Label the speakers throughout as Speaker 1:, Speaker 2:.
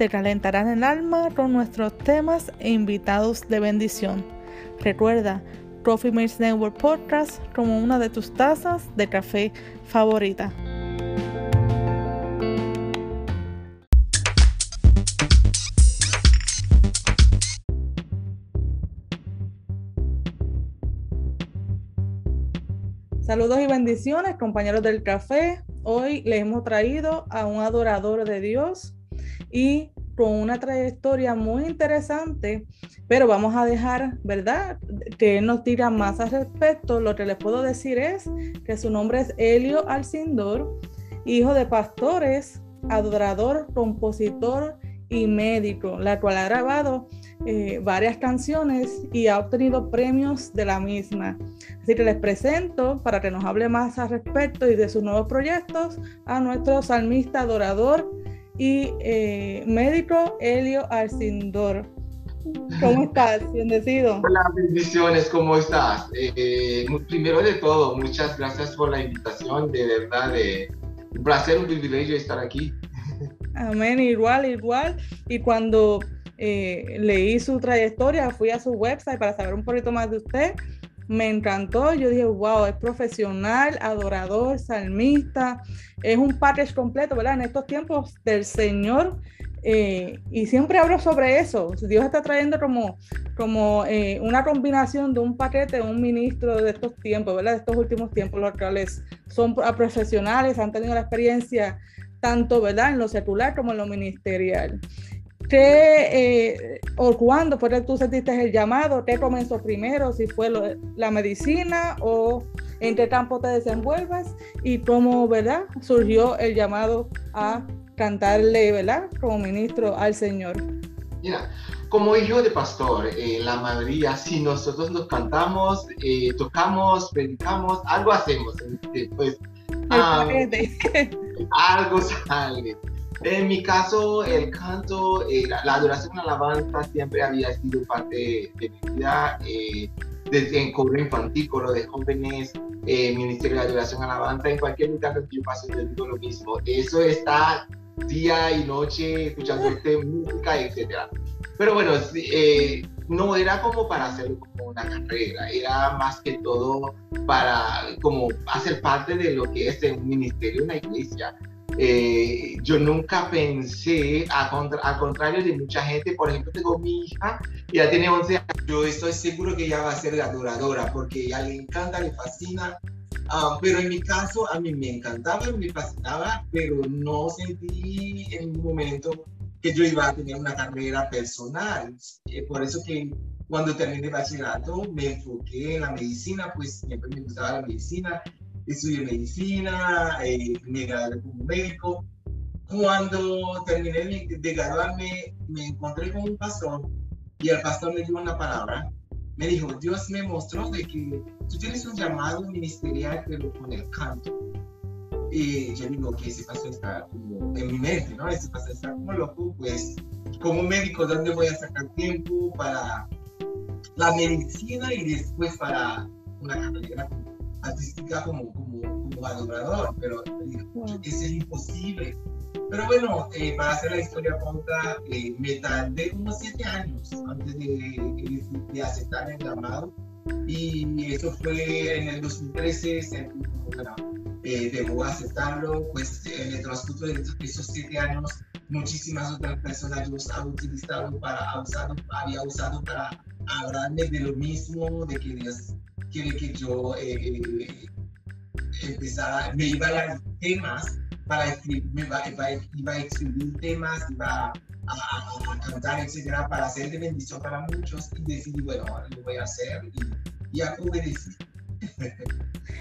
Speaker 1: te calentarán el alma con nuestros temas e invitados de bendición. Recuerda, Coffee Mates Network Podcast como una de tus tazas de café favorita. Saludos y bendiciones, compañeros del café. Hoy les hemos traído a un adorador de Dios, y con una trayectoria muy interesante, pero vamos a dejar, ¿verdad? Que él nos diga más al respecto. Lo que les puedo decir es que su nombre es Helio Alcindor, hijo de pastores, adorador, compositor y médico, la cual ha grabado eh, varias canciones y ha obtenido premios de la misma. Así que les presento para que nos hable más al respecto y de sus nuevos proyectos a nuestro salmista adorador y eh, médico Helio Arcindor. ¿Cómo estás? Bendecido.
Speaker 2: Hola, bendiciones, ¿cómo estás? Eh, primero de todo, muchas gracias por la invitación, de verdad, de, un placer, un privilegio estar aquí.
Speaker 1: Amén, igual, igual. Y cuando eh, leí su trayectoria, fui a su website para saber un poquito más de usted me encantó. Yo dije, wow, es profesional, adorador, salmista, es un package completo, ¿verdad? En estos tiempos del Señor. Eh, y siempre hablo sobre eso. Dios está trayendo como, como eh, una combinación de un paquete un ministro de estos tiempos, ¿verdad? De estos últimos tiempos, los cuales son profesionales, han tenido la experiencia tanto, ¿verdad? En lo secular como en lo ministerial. ¿Qué eh, o cuándo fue que tú sentiste el llamado? ¿Qué comenzó primero? Si fue la medicina o en qué campo te desenvuelves y cómo, ¿verdad? Surgió el llamado a cantarle, ¿verdad? Como ministro al Señor.
Speaker 2: Mira, como hijo de pastor, eh, la mayoría, si nosotros nos cantamos, eh, tocamos, predicamos, algo hacemos. Pues, ah, algo sale. En mi caso, el canto, eh, la, adoración a la alabanza siempre había sido parte de, mi vida. Eh, desde en coro infantil, coro de jóvenes, eh, ministerio de adoración a la alabanza, en cualquier lugar que yo paso, yo digo lo mismo. Eso está día y noche escuchando este música, etc. Pero bueno, no era como para hacerlo como una carrera, era más que todo para como hacer parte de lo que es un ministerio, una iglesia. Eh, yo nunca pensé, al contrario de mucha gente, por ejemplo, tengo mi hija, ya tiene 11 años, yo estoy seguro que ella va a ser la adoradora, porque a ella le encanta, le fascina, ah, pero en mi caso a mí me encantaba, me fascinaba, pero no sentí en ningún momento que yo iba a tener una carrera personal. Eh, por eso que cuando terminé bachillerato me enfoqué en la medicina, pues siempre me gustaba la medicina estudié medicina, eh, me gradué como médico. Cuando terminé de graduarme, me encontré con un pastor y el pastor me dio una palabra. Me dijo, Dios me mostró de que tú tienes un llamado ministerial, pero con el canto. Y yo digo que ese pastor está como en mi mente, ¿no? Ese pastor está como loco, pues como médico, ¿dónde voy a sacar tiempo para la medicina y después para una carrera artística como, como, como adorador, pero es imposible. Pero bueno, eh, para hacer la historia corta, eh, me tardé unos siete años antes de, de, aceptar el llamado y eso fue en el 2013, se, bueno, eh, debo aceptarlo, pues en el transcurso de esos siete años muchísimas otras personas Dios ha utilizado para, ha usado, había usado para hablarme de lo mismo, de que Quiere que yo eh, empezara, me iba a dar temas para escribir, me iba, iba, a escribir temas, iba a, a, cantar, etcétera, para hacer de bendición para muchos y decidí, bueno, lo voy a hacer y, y obedecí.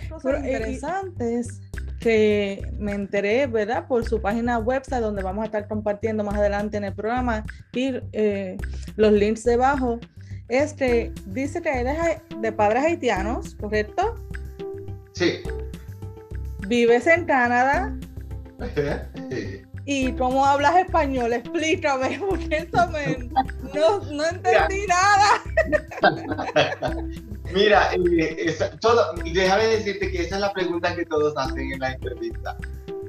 Speaker 1: Cosas interesantes que me enteré, ¿verdad? Por su página website, donde vamos a estar compartiendo más adelante en el programa y eh, los links debajo, es que dice que eres de padres haitianos, ¿correcto?
Speaker 2: Sí.
Speaker 1: Vives en Canadá. ¿Y cómo hablas español? Explícame, porque eso me, no, no entendí nada.
Speaker 2: Mira, eh, todo, déjame decirte que esa es la pregunta que todos hacen en la entrevista.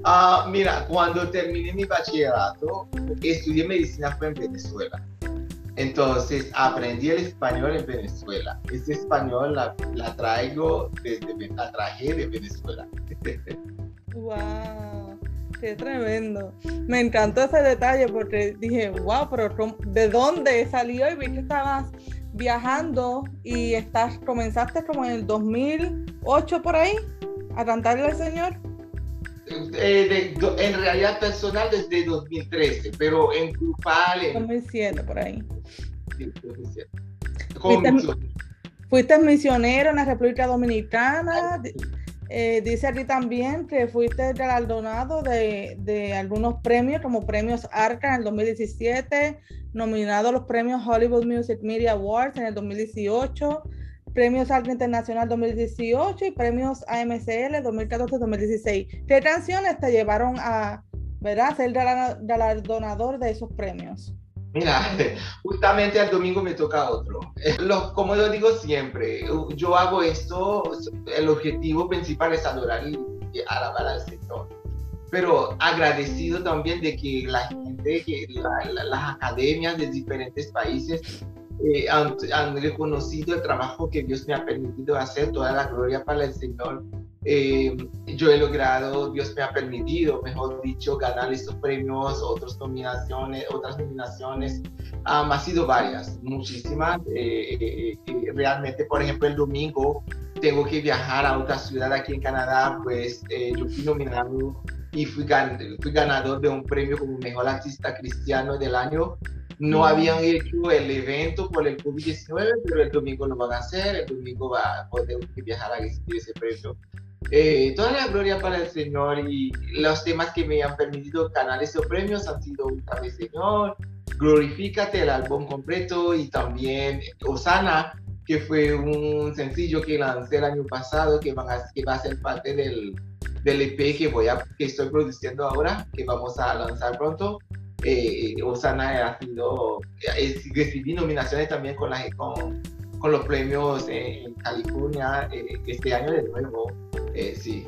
Speaker 2: Uh, mira, cuando terminé mi bachillerato, estudié medicina fue en Venezuela. Entonces aprendí el español en Venezuela. Ese español la, traigo desde, la traje de Venezuela.
Speaker 1: ¡Wow! ¡Qué tremendo! Me encantó ese detalle porque dije, wow, pero ¿de dónde salió? Y vi que estabas viajando y estás, comenzaste como en el 2008 por ahí a cantarle al Señor.
Speaker 2: Eh, en realidad personal desde 2013, pero en grupal... En...
Speaker 1: 2007 por ahí. Sí, 2007. Fuiste, misionero en la República Dominicana. Eh, dice aquí también que fuiste galardonado de, de, algunos premios, como premios ARCA en el 2017, nominado a los premios Hollywood Music Media Awards en el 2018, premios ARCA Internacional 2018 y premios AMCL 2014-2016. ¿Qué canciones te llevaron a ¿verdad? ser galardonador de esos premios?
Speaker 2: Mira, justamente el domingo me toca otro. como lo digo siempre, yo hago esto, el objetivo principal es adorar y, alabar al Señor. Pero agradecido también de que la gente, que las academias de diferentes países eh, han, reconocido el trabajo que Dios me ha permitido hacer, toda la gloria para el Señor. Eh, yo he logrado, Dios me ha permitido, mejor dicho, ganar estos premios, otras nominaciones, otras nominaciones. Um, ha sido varias, muchísimas. Eh, eh, realmente, por ejemplo, el domingo tengo que viajar a otra ciudad aquí en Canadá, pues yo fui nominado y fui, fui ganador de un premio como mejor artista cristiano del año no habían hecho el evento por el COVID-19, pero el domingo lo van a hacer, el domingo va a poder viajar a recibir ese premio. Eh, toda la gloria para el Señor y los temas que me han permitido ganar esos premios han sido vez Señor, Glorifícate, el álbum completo y también Osana, que fue un sencillo que lancé el año pasado que, van a, que va a ser parte del, del EP que, voy a, que estoy produciendo ahora, que vamos a lanzar pronto. Eh, Osana ha sido, recibí nominaciones también con, la, con, con los premios en California eh, este año de nuevo. Eh, sí,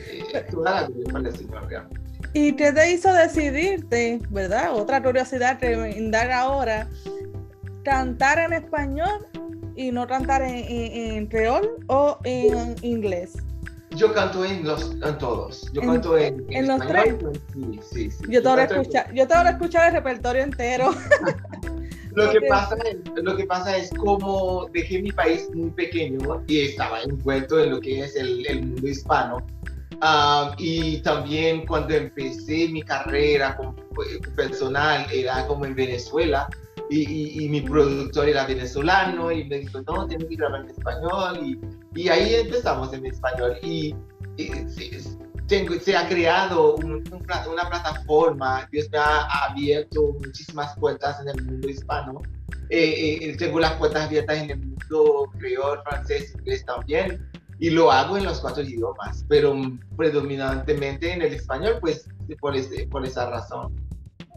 Speaker 2: eh, toda la gloria para el Señor realmente.
Speaker 1: ¿Y qué te hizo decidirte, verdad? Otra curiosidad indaga ahora, cantar en español y no cantar en, en, creol o en inglés.
Speaker 2: Yo canto en los en todos. Yo canto en,
Speaker 1: en, los tres. Sí, sí, sí. Yo, te voy a escuchar, yo te voy a escuchar el repertorio entero.
Speaker 2: Lo que, pasa es, lo que pasa es como dejé mi país muy pequeño y estaba envuelto en lo que es el, el mundo hispano. Ah, y también cuando empecé mi carrera como, eh, personal era como en Venezuela y, y, mi productor era venezolano y me dijo, no, tienes que grabar en español y, y ahí empezamos en español y, se ha creado una plataforma, Dios me ha abierto muchísimas puertas en el mundo hispano. Eh, eh, tengo las puertas abiertas en el mundo creol, francés, inglés también, y lo hago en los cuatro idiomas, pero predominantemente en el español, pues por, ese, por esa razón.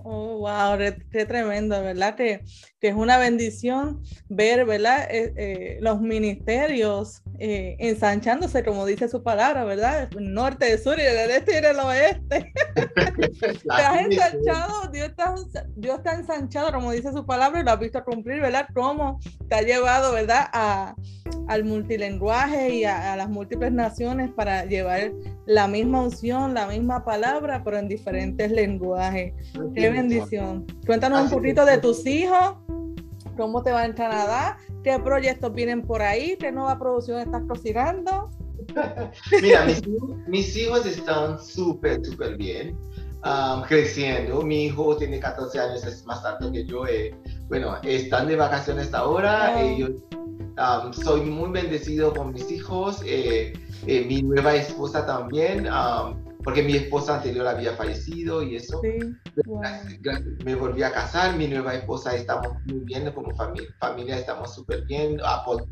Speaker 1: Oh, wow, qué, tremendo, ¿verdad? Que, que, es una bendición ver, ¿verdad? Eh, eh, los ministerios eh, ensanchándose, como dice su palabra, ¿verdad? Norte, sur y del este y del oeste. Te has ensanchado, Dios está, Dios está ensanchado, como dice su palabra, y lo has visto cumplir, ¿verdad? Cómo te ha llevado, ¿verdad? A, al multilenguaje y a, las múltiples naciones para llevar la misma unción, la misma palabra, pero en diferentes lenguajes. Qué bendición. Cuéntanos un poquito de tus hijos, cómo te va en Canadá, qué proyectos vienen por ahí, qué nueva producción estás cocinando.
Speaker 2: Mira, mis, hijos están súper, súper bien. Um, creciendo. Mi hijo tiene 14 años, es más alto que yo. Eh, bueno, están de vacaciones ahora. Ellos Um, soy muy bendecido con mis hijos, eh, eh, mi nueva esposa también, um, porque mi esposa anterior había fallecido y eso. Me volví a casar, mi nueva esposa estamos muy bien como familia, familia estamos súper bien,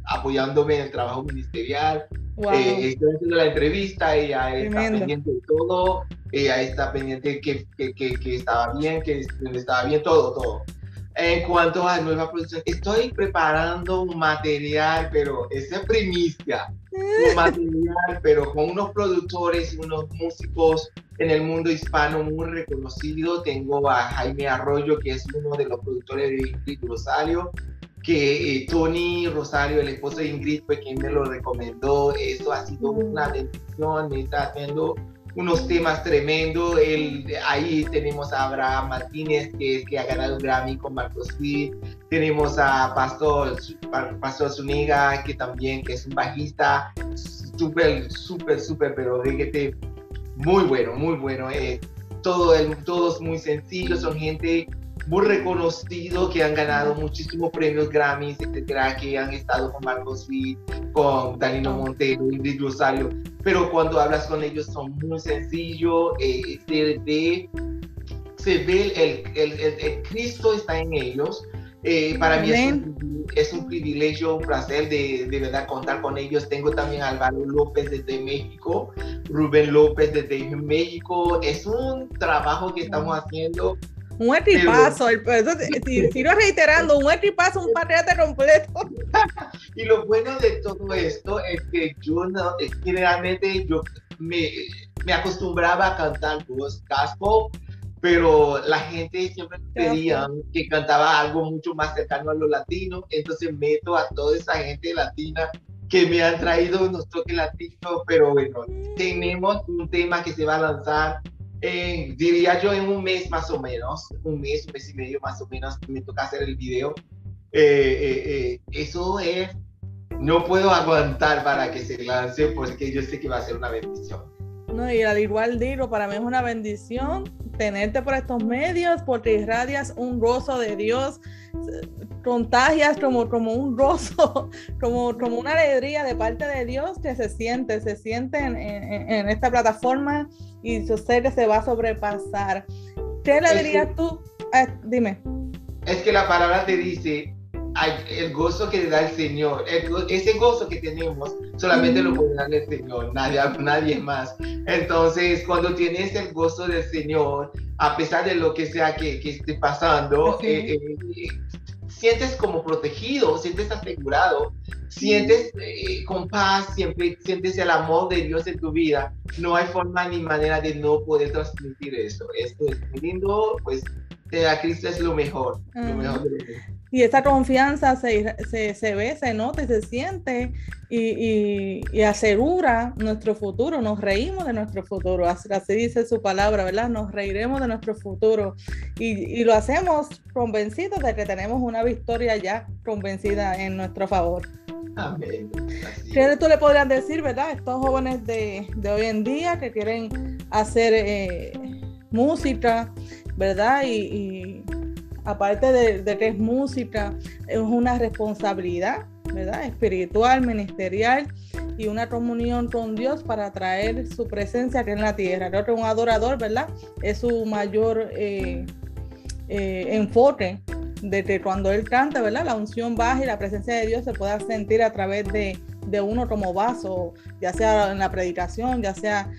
Speaker 2: apoyándome en el trabajo ministerial. Eh, estoy haciendo la entrevista, ella está pendiente de todo, ella está pendiente que, que, que, que estaba bien, que estaba bien, todo, todo. En cuanto a nueva producción, estoy preparando un material, pero es primicia. Material, pero con unos productores unos músicos en el mundo hispano muy reconocidos. Tengo a Jaime Arroyo, que es uno de los productores de Ingrid Rosario, que eh, Tony Rosario, el esposo de Ingrid, fue quien me lo recomendó. Eso ha sido una bendición, me está haciendo unos temas tremendos. El, ahí tenemos a Abraham Martínez, que, que ha ganado un Grammy con Marcos Witt. Tenemos a Pastor, Pastor Zuniga, que también que es un bajista súper, súper, súper, pero reggaete muy bueno, muy bueno. Eh, todo el, todos muy sencillos, son gente muy reconocido, que han ganado muchísimos premios Grammys, etcétera, que han estado con Marcos Witt, con Danilo Montero, Ingrid Rosario, pero cuando hablas con ellos son muy sencillos, eh, se ve, se ve el, el, el, Cristo está en ellos. Eh, para mí es un, es un, privilegio, un placer de, de, verdad contar con ellos. Tengo también a Álvaro López desde México, Rubén López desde México. Es un trabajo que estamos haciendo
Speaker 1: un equipazo, si sigo reiterando, un equipazo, un patriota completo.
Speaker 2: y lo bueno de todo esto es que yo no, generalmente yo me, me acostumbraba a cantar gospel, pero la gente siempre pedía que cantaba algo mucho más cercano a lo latino, entonces meto a toda esa gente latina que me han traído unos toques latinos, pero bueno, tenemos un tema que se va a lanzar diría yo en un mes más o menos, un mes, un mes y medio más o menos, me toca hacer el video. Eh, eh, eh, eso es, no puedo aguantar para que se lance porque yo sé que va a ser una bendición.
Speaker 1: No, y al igual digo, para mí es una bendición tenerte por estos medios porque irradias un gozo de Dios, contagias como, como un gozo, como, como una alegría de parte de Dios que se siente, se siente en, en, esta plataforma y yo sé que se va a sobrepasar. ¿Qué le dirías tú? Ah, dime.
Speaker 2: Es que la palabra te dice, el gozo que le da el Señor, ese gozo que tenemos, solamente lo puede dar el Señor, nadie, nadie más. Entonces, cuando tienes el gozo del Señor, a pesar de lo que sea que, que esté pasando, eh, eh, sientes como protegido, sientes asegurado, sientes eh, con paz, siempre sientes el amor de Dios en tu vida. No hay forma ni manera de no poder transmitir eso. Esto es lindo, pues a Cristo es lo mejor, lo mejor de
Speaker 1: y esa confianza se, se, se, ve, se nota y se siente y, y, asegura nuestro futuro, nos reímos de nuestro futuro, así, dice su palabra, ¿verdad? Nos reiremos de nuestro futuro y, y, lo hacemos convencidos de que tenemos una victoria ya convencida en nuestro favor.
Speaker 2: Amén.
Speaker 1: ¿Qué tú le podrías decir, verdad? Estos jóvenes de, de hoy en día que quieren hacer eh, música, ¿verdad? y aparte de, que es música, es una responsabilidad, ¿verdad? Espiritual, ministerial y una comunión con Dios para traer su presencia aquí en la tierra. Creo que un adorador, ¿verdad? Es su mayor eh, eh, enfoque de que cuando él canta, ¿verdad? La unción baja y la presencia de Dios se pueda sentir a través de, de uno como vaso, ya sea en la predicación, ya sea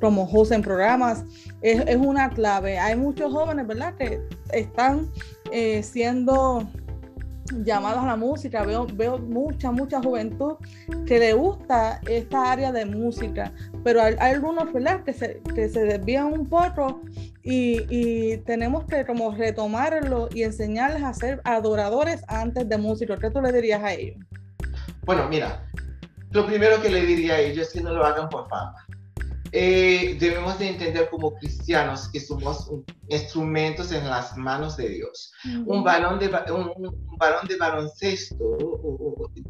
Speaker 1: como host en programas, es, es, una clave. Hay muchos jóvenes, ¿verdad?, que están eh, siendo llamados a la música, veo, veo mucha, mucha juventud que le gusta esta área de música, pero hay, algunos, ¿verdad?, que se, que se desvían un poco y, y, tenemos que como retomarlo y enseñarles a ser adoradores antes de músicos. ¿Qué tú le dirías a ellos?
Speaker 2: Bueno, mira, lo primero que le diría a ellos es que no lo hagan por fama. Eh, debemos de entender como cristianos que somos instrumentos en las manos de Dios. Un balón de, un, balón de baloncesto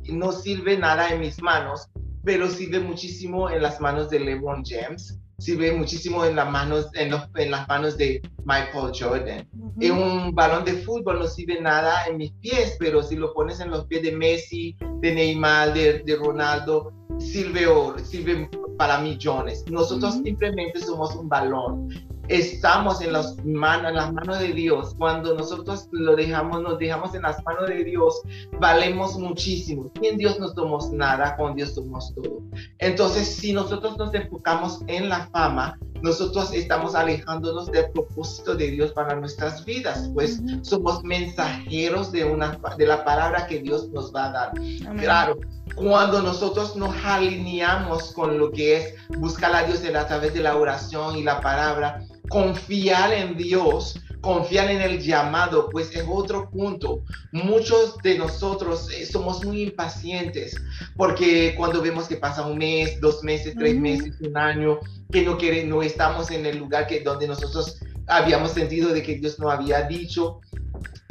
Speaker 2: no sirve nada en mis manos, pero sirve muchísimo en las manos de LeBron James, sirve muchísimo en las manos, en, los, en las manos de Michael Jordan. En un balón de fútbol no sirve nada en mis pies, pero si lo pones en los pies de Messi, de Neymar, de, de Ronaldo, sirve, sirve para millones. Nosotros simplemente somos un balón estamos en las manos, en las manos de Dios. Cuando nosotros lo dejamos, nos dejamos en las manos de Dios, valemos muchísimo. En Dios no somos nada, con Dios somos todo. Entonces, si nosotros nos enfocamos en la fama, nosotros estamos alejándonos del propósito de Dios para nuestras vidas, pues somos mensajeros de, una, de la palabra que Dios nos va a dar. Claro, cuando nosotros nos alineamos con lo que es buscar a Dios a través de la oración y la palabra, confiar en Dios, confiar en el llamado, pues es otro punto. Muchos de nosotros eh, somos muy impacientes porque cuando vemos que pasa un mes, dos meses, tres meses, un año, que no, quiere, no estamos en el lugar que, donde nosotros habíamos sentido de que Dios no había dicho,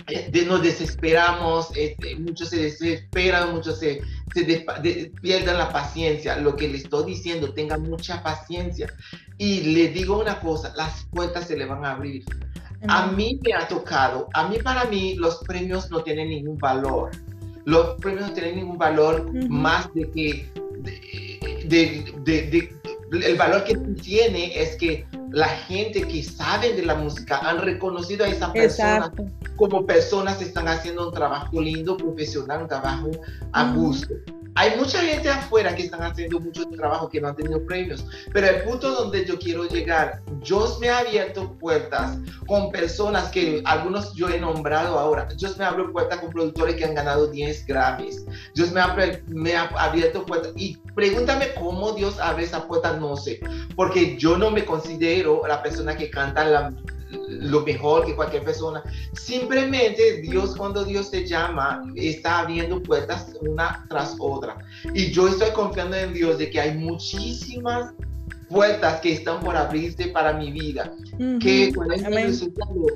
Speaker 2: eh, de, nos desesperamos, este, muchos se desesperan, muchos se, se pierden la paciencia. Lo que le estoy diciendo, tenga mucha paciencia. Y le digo una cosa, las puertas se le van a abrir. A mí me ha tocado, a mí para mí los premios no tienen ningún valor. Los premios no tienen ningún valor más de que de, de, el valor que tiene es que la gente que sabe de la música han reconocido a esa persona como personas que están haciendo un trabajo lindo, profesional, un trabajo a gusto. Hay mucha gente afuera que están haciendo mucho trabajo que no han tenido premios, pero el punto donde yo quiero llegar, Dios me ha abierto puertas con personas que algunos yo he nombrado ahora. Dios me abre puertas con productores que han ganado 10 Grammys. Dios me ha, me ha abierto puertas y pregúntame cómo Dios abre esa puerta, no sé, porque yo no me considero la persona que canta la lo mejor que cualquier persona. Simplemente Dios, cuando Dios te llama, está abriendo puertas una tras otra. Y yo estoy confiando en Dios de que hay muchísimas puertas que están por abrirse para mi vida. Que con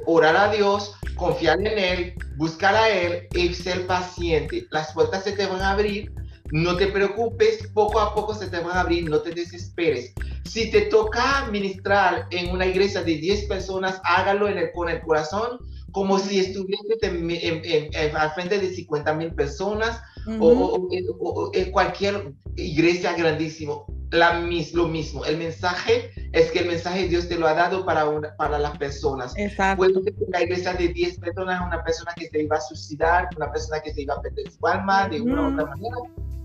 Speaker 2: orar a Dios, confiar en Él, buscar a Él y ser paciente. Las puertas se te van a abrir no te preocupes, poco a poco se te van a abrir, no te desesperes. Si te toca ministrar en una iglesia de 10 personas, hágalo en el, con el corazón, como si estuviese al frente de 50 mil personas o, en cualquier iglesia grandísimo. La, lo mismo, el mensaje es que el mensaje Dios te lo ha dado para, para las personas.
Speaker 1: Exacto.
Speaker 2: Puede ser una iglesia de 10 personas, una persona que se iba a suicidar, una persona que se iba a perder su alma de una u otra manera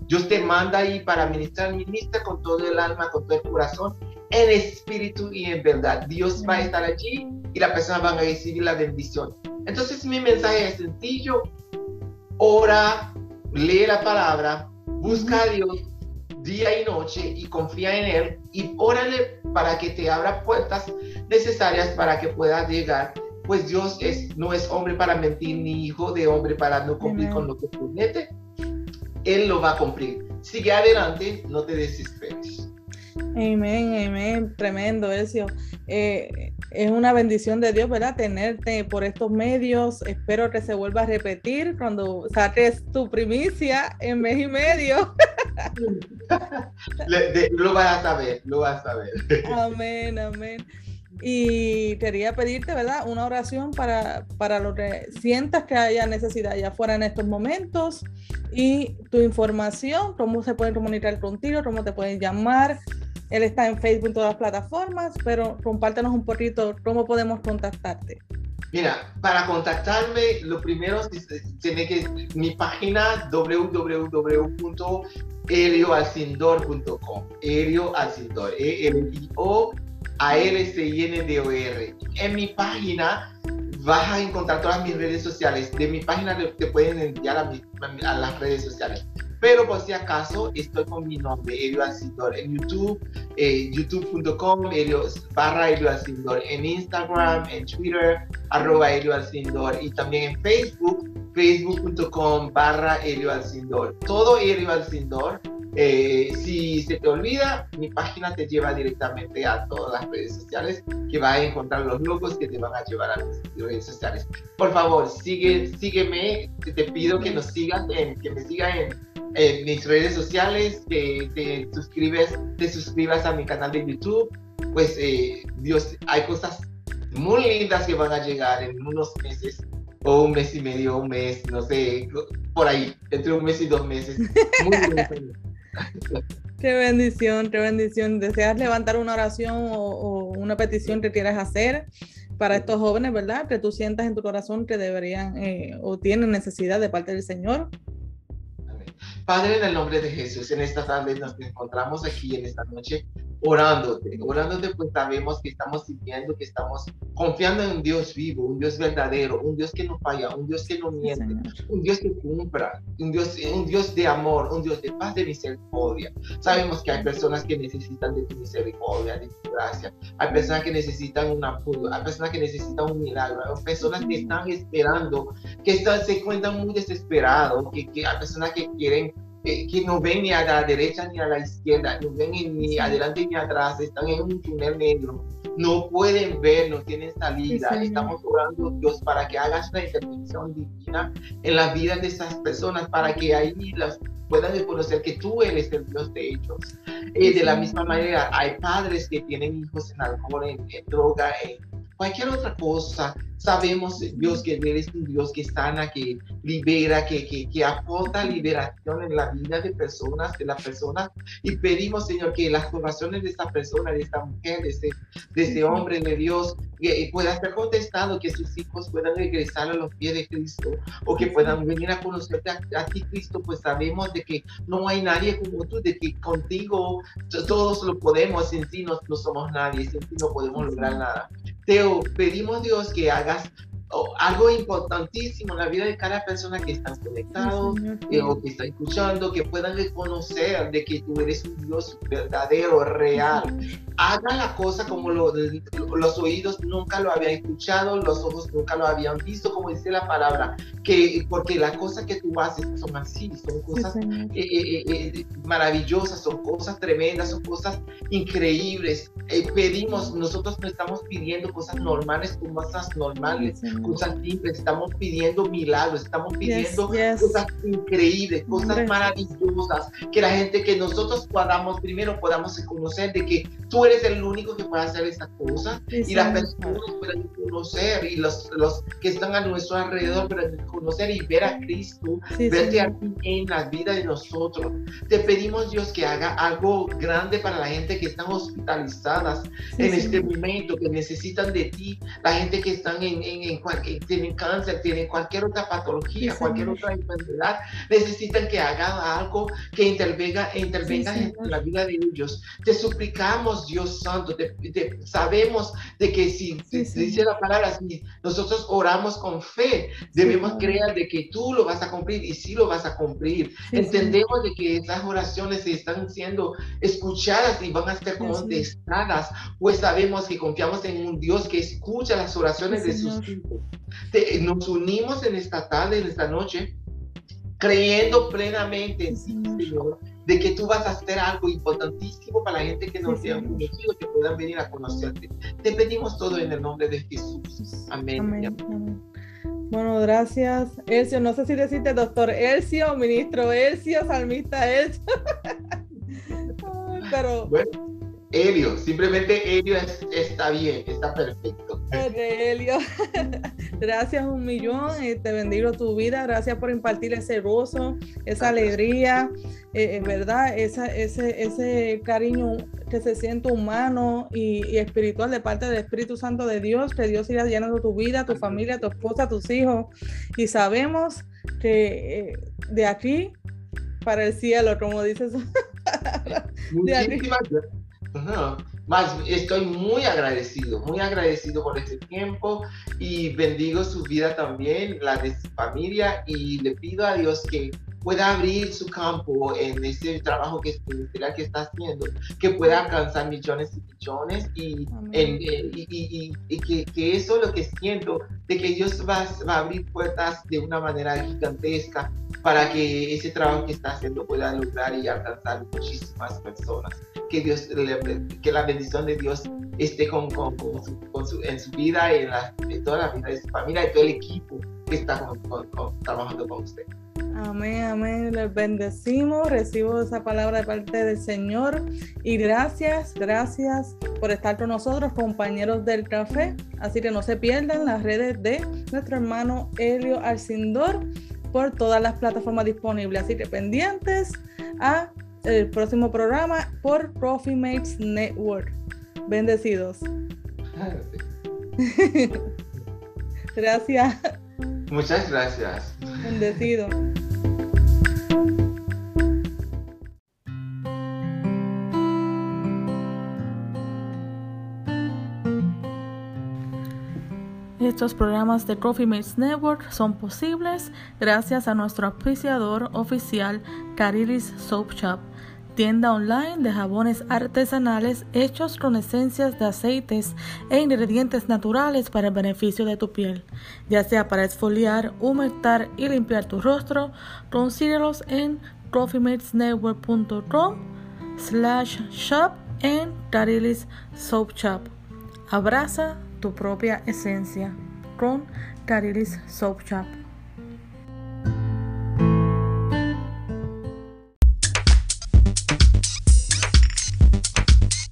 Speaker 2: Dios te manda ahí para ministrar, ministra con todo el alma, con todo el corazón, en espíritu y en verdad. Dios va a estar allí y la persona va a recibir la bendición. Entonces mi mensaje es sencillo, ora, lee la palabra, busca a Dios día y noche y confía en Él y órale para que te abra puertas necesarias para que puedas llegar. Pues Dios es, no es hombre para mentir ni hijo de hombre para no cumplir con lo que promete. Él lo va a cumplir. Sigue adelante, no te desesperes.
Speaker 1: Amén, amén, tremendo, Ezio. Eh, es una bendición de Dios, ¿verdad? Tenerte por estos medios. Espero que se vuelva a repetir cuando saques tu primicia en mes y medio.
Speaker 2: lo vas a saber, lo vas a saber.
Speaker 1: Amén, amén. Y quería pedirte, ¿verdad? Una oración para, para lo que sientas que haya necesidad ya fuera en estos momentos y tu información, cómo se pueden comunicar contigo, cómo te pueden llamar. Él está en Facebook en todas las plataformas, pero compártenos un poquito cómo podemos contactarte.
Speaker 2: Mira, para contactarme, lo primero tiene que mi página www.elioalcindor.com. Elio Alcindor, E L I O a L C I N D O R. En mi página vas a encontrar todas mis redes sociales. De mi página te pueden enviar a, las redes sociales. Pero por si acaso, estoy con mi nombre, Elio Alcindor, en YouTube, eh, youtube.com, barra Elio Alcindor, en Instagram, en Twitter, arroba Elio Alcindor, y también en Facebook, facebook.com, barra Elio Alcindor. Todo Elio Alcindor eh, si se te olvida, mi página te lleva directamente a todas las redes sociales que vas a encontrar los logos que te van a llevar a las redes sociales. Por favor, sigue, sígueme, te pido que nos sigas, en, que me sigas en, mis redes sociales, que te suscribes, te suscribas a mi canal de YouTube pues eh, Dios, hay cosas muy lindas que van a llegar en unos meses o un mes y medio, un mes, no sé, por ahí, entre un mes y dos meses.
Speaker 1: qué bendición, qué bendición. ¿Deseas levantar una oración o, una petición que quieras hacer para estos jóvenes, verdad? Que tú sientas en tu corazón que deberían eh, o tienen necesidad de parte del Señor.
Speaker 2: Padre, en el nombre de Jesús, en esta tarde nos encontramos aquí en esta noche orándote, orándote pues sabemos que estamos sintiendo, que estamos confiando en un Dios vivo, un Dios verdadero, un Dios que no falla, un Dios que no miente, un Dios que cumpla, un Dios, un Dios de amor, un Dios de paz, de misericordia. Sabemos que hay personas que necesitan de tu misericordia, de tu gracia, hay personas que necesitan un apoyo, hay personas que necesitan un milagro, hay personas que están esperando, que están, se encuentran muy desesperados, que, que hay personas que quieren que, no ven ni a la derecha ni a la izquierda, no ven ni adelante ni atrás, están en un túnel negro, no pueden ver, no tienen salida. Estamos orando, Dios, para que hagas una intervención divina en la vida de esas personas, para que ahí las puedan reconocer que tú eres el Dios de ellos. Eh, de la misma manera, hay padres que tienen hijos en alcohol, en, en droga, en cualquier otra cosa, sabemos, Dios, que eres un Dios que sana, que libera, que, que, que, aporta liberación en la vida de personas, de las personas. Y pedimos, Señor, que las oraciones de esta persona, de esta mujer, de ese, de ese hombre de Dios, que pueda ser contestado, que sus hijos puedan regresar a los pies de Cristo o que puedan venir a conocerte a, ti, Cristo, pues sabemos de que no hay nadie como tú, de que contigo todos lo podemos, sin ti no, no somos nadie, sin ti no podemos lograr nada. Te pedimos, Dios, que hagas algo importantísimo en la vida de cada persona que está conectado eh, o que está escuchando, que puedan reconocer de que tú eres un Dios verdadero, real. Haga la cosa como lo, los oídos nunca lo habían escuchado, los ojos nunca lo habían visto, como dice la palabra, que porque las cosas que tú haces son así, son cosas eh, eh, maravillosas, son cosas tremendas, son cosas increíbles. pedimos, nosotros no estamos pidiendo cosas normales, cosas normales cosas simples, estamos pidiendo milagros, estamos pidiendo cosas increíbles, cosas maravillosas, que la gente, que nosotros podamos, primero podamos conocer de que tú eres el único que puede hacer esa cosa y las personas puedan conocer y los, los que están a nuestro alrededor puedan conocer y ver a Cristo, verte aquí en la vida de nosotros. Te pedimos Dios que haga algo grande para la gente que están hospitalizadas en este momento, que necesitan de ti, la gente que están en, en, en que tienen cáncer, tienen cualquier otra patología, cualquier otra enfermedad, necesitan que haga algo que intervenga, intervenga en la vida de ellos. Te suplicamos, Dios Santo, sabemos de que si dice la palabra, si nosotros oramos con fe, debemos creer de que tú lo vas a cumplir y sí lo vas a cumplir. Entendemos de que esas oraciones están siendo escuchadas y van a ser contestadas, pues sabemos que confiamos en un Dios que escucha las oraciones de sus hijos nos unimos en esta tarde, en esta noche, creyendo plenamente en ti, Señor, de que tú vas a hacer algo importantísimo para la gente que nos ha conocido, que puedan venir a conocerte. Te pedimos todo en el nombre de Jesús. Amén.
Speaker 1: Bueno, gracias. Elcio, no sé si decirte doctor Elcio, ministro Elcio, salmista Elcio.
Speaker 2: pero... Bueno Helio, simplemente Helio está bien, está perfecto.
Speaker 1: Helio, gracias un millón, eh, te bendigo tu vida, gracias por impartir ese gozo, esa alegría, eh, verdad, esa, ese, ese cariño que se siente humano y, espiritual de parte del Espíritu Santo de Dios, que Dios irá llenando tu vida, tu familia, tu esposa, tus hijos, y sabemos que eh, de aquí para el cielo, como dices.
Speaker 2: Muchísimas gracias más, estoy muy agradecido, muy agradecido por este tiempo y bendigo su vida también, la de su familia y le pido a Dios que pueda abrir su campo en ese trabajo que, que está haciendo, que pueda alcanzar millones y millones y, y, y, que, que, eso es lo que siento, de que Dios va, va, a abrir puertas de una manera gigantesca para que ese trabajo que está haciendo pueda lograr y alcanzar muchísimas personas. Que, Dios, que la bendición de Dios esté con, con, con, su, en su vida, en, la, en toda la vida de su familia y todo el equipo que está trabajando con usted.
Speaker 1: Amén, amén. Les bendecimos. Recibo esa palabra de parte del Señor. Y gracias, gracias por estar con nosotros, compañeros del café. Así que no se pierdan las redes de nuestro hermano Helio Alcindor por todas las plataformas disponibles. Así que pendientes a el próximo programa por Coffee Mates Network. Bendecidos. gracias.
Speaker 2: Muchas gracias.
Speaker 1: Bendecido. Estos programas de Coffee Mates Network son posibles gracias a nuestro auspiciador oficial Carilis Soap Shop, tienda online de jabones artesanales hechos con esencias de aceites e ingredientes naturales para el beneficio de tu piel, ya sea para exfoliar, humectar y limpiar tu rostro. Consíguelos en coffeematesnetwork.com slash shop en Carilis Soap Shop. Abraza tu propia esencia con Carilis Soap Shop.